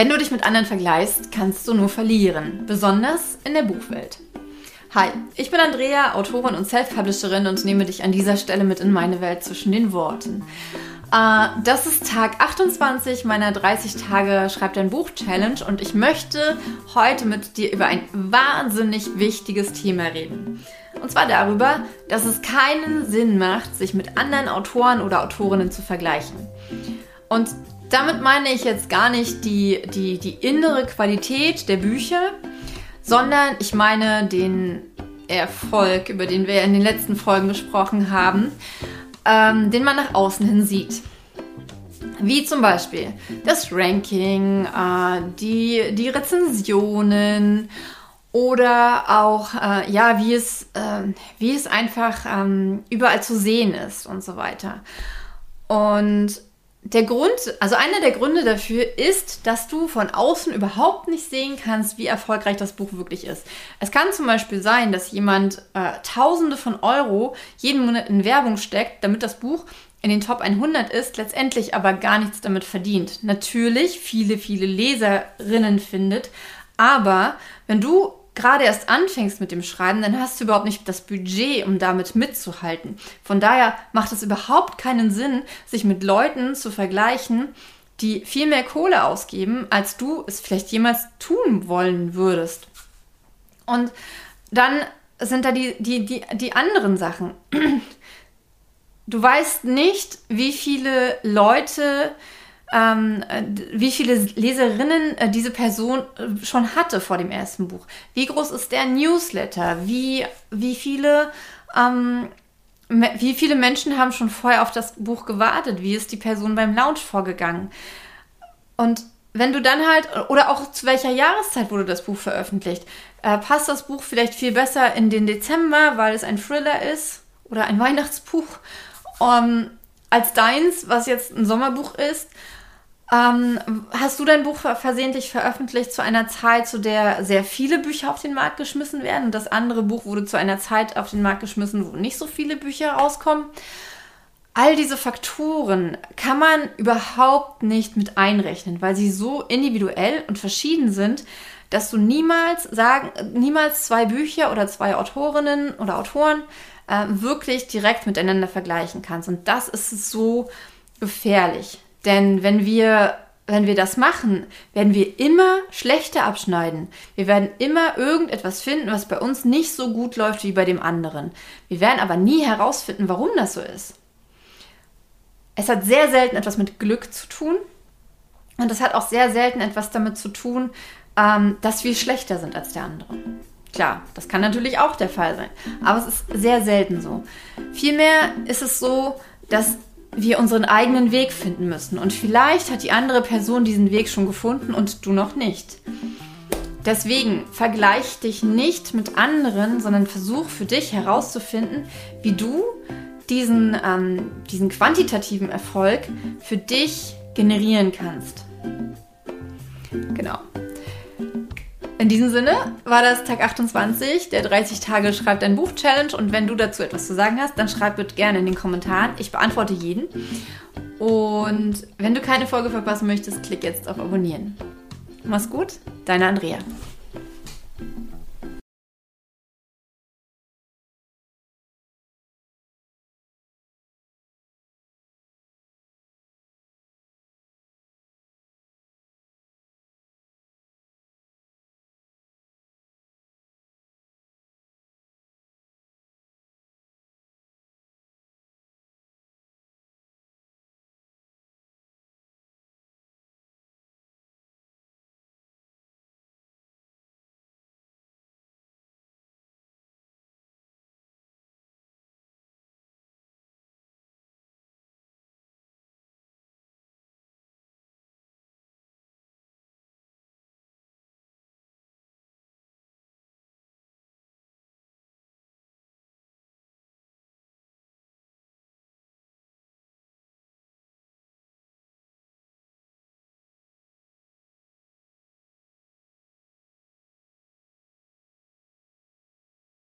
Wenn du dich mit anderen vergleichst, kannst du nur verlieren, besonders in der Buchwelt. Hi, ich bin Andrea, Autorin und Self-Publisherin und nehme dich an dieser Stelle mit in meine Welt zwischen den Worten. Uh, das ist Tag 28 meiner 30 Tage Schreib dein Buch Challenge und ich möchte heute mit dir über ein wahnsinnig wichtiges Thema reden. Und zwar darüber, dass es keinen Sinn macht, sich mit anderen Autoren oder Autorinnen zu vergleichen. Und damit meine ich jetzt gar nicht die, die, die innere Qualität der Bücher, sondern ich meine den Erfolg, über den wir in den letzten Folgen gesprochen haben, ähm, den man nach außen hin sieht. Wie zum Beispiel das Ranking, äh, die, die Rezensionen oder auch, äh, ja, wie es, äh, wie es einfach ähm, überall zu sehen ist und so weiter. Und der Grund, also einer der Gründe dafür ist, dass du von außen überhaupt nicht sehen kannst, wie erfolgreich das Buch wirklich ist. Es kann zum Beispiel sein, dass jemand äh, Tausende von Euro jeden Monat in Werbung steckt, damit das Buch in den Top 100 ist, letztendlich aber gar nichts damit verdient. Natürlich viele, viele Leserinnen findet, aber wenn du gerade erst anfängst mit dem Schreiben, dann hast du überhaupt nicht das Budget, um damit mitzuhalten. Von daher macht es überhaupt keinen Sinn, sich mit Leuten zu vergleichen, die viel mehr Kohle ausgeben, als du es vielleicht jemals tun wollen würdest. Und dann sind da die, die, die, die anderen Sachen. Du weißt nicht, wie viele Leute ähm, wie viele Leserinnen äh, diese Person äh, schon hatte vor dem ersten Buch. Wie groß ist der Newsletter? Wie, wie viele ähm, wie viele Menschen haben schon vorher auf das Buch gewartet? Wie ist die Person beim Launch vorgegangen? Und wenn du dann halt, oder auch zu welcher Jahreszeit wurde das Buch veröffentlicht? Äh, passt das Buch vielleicht viel besser in den Dezember, weil es ein Thriller ist oder ein Weihnachtsbuch, ähm, als deins, was jetzt ein Sommerbuch ist? Ähm, hast du dein Buch versehentlich veröffentlicht zu einer Zeit, zu der sehr viele Bücher auf den Markt geschmissen werden und das andere Buch wurde zu einer Zeit auf den Markt geschmissen, wo nicht so viele Bücher rauskommen? All diese Faktoren kann man überhaupt nicht mit einrechnen, weil sie so individuell und verschieden sind, dass du niemals sagen, niemals zwei Bücher oder zwei Autorinnen oder Autoren äh, wirklich direkt miteinander vergleichen kannst. Und das ist so gefährlich. Denn wenn wir, wenn wir das machen, werden wir immer schlechter abschneiden. Wir werden immer irgendetwas finden, was bei uns nicht so gut läuft wie bei dem anderen. Wir werden aber nie herausfinden, warum das so ist. Es hat sehr selten etwas mit Glück zu tun. Und es hat auch sehr selten etwas damit zu tun, ähm, dass wir schlechter sind als der andere. Klar, das kann natürlich auch der Fall sein, aber es ist sehr selten so. Vielmehr ist es so, dass wir unseren eigenen Weg finden müssen. Und vielleicht hat die andere Person diesen Weg schon gefunden und du noch nicht. Deswegen vergleich dich nicht mit anderen, sondern versuch für dich herauszufinden, wie du diesen, ähm, diesen quantitativen Erfolg für dich generieren kannst. Genau. In diesem Sinne war das Tag 28 der 30 Tage Schreibt ein Buch Challenge und wenn du dazu etwas zu sagen hast, dann schreib bitte gerne in den Kommentaren. Ich beantworte jeden. Und wenn du keine Folge verpassen möchtest, klick jetzt auf Abonnieren. Mach's gut, deine Andrea.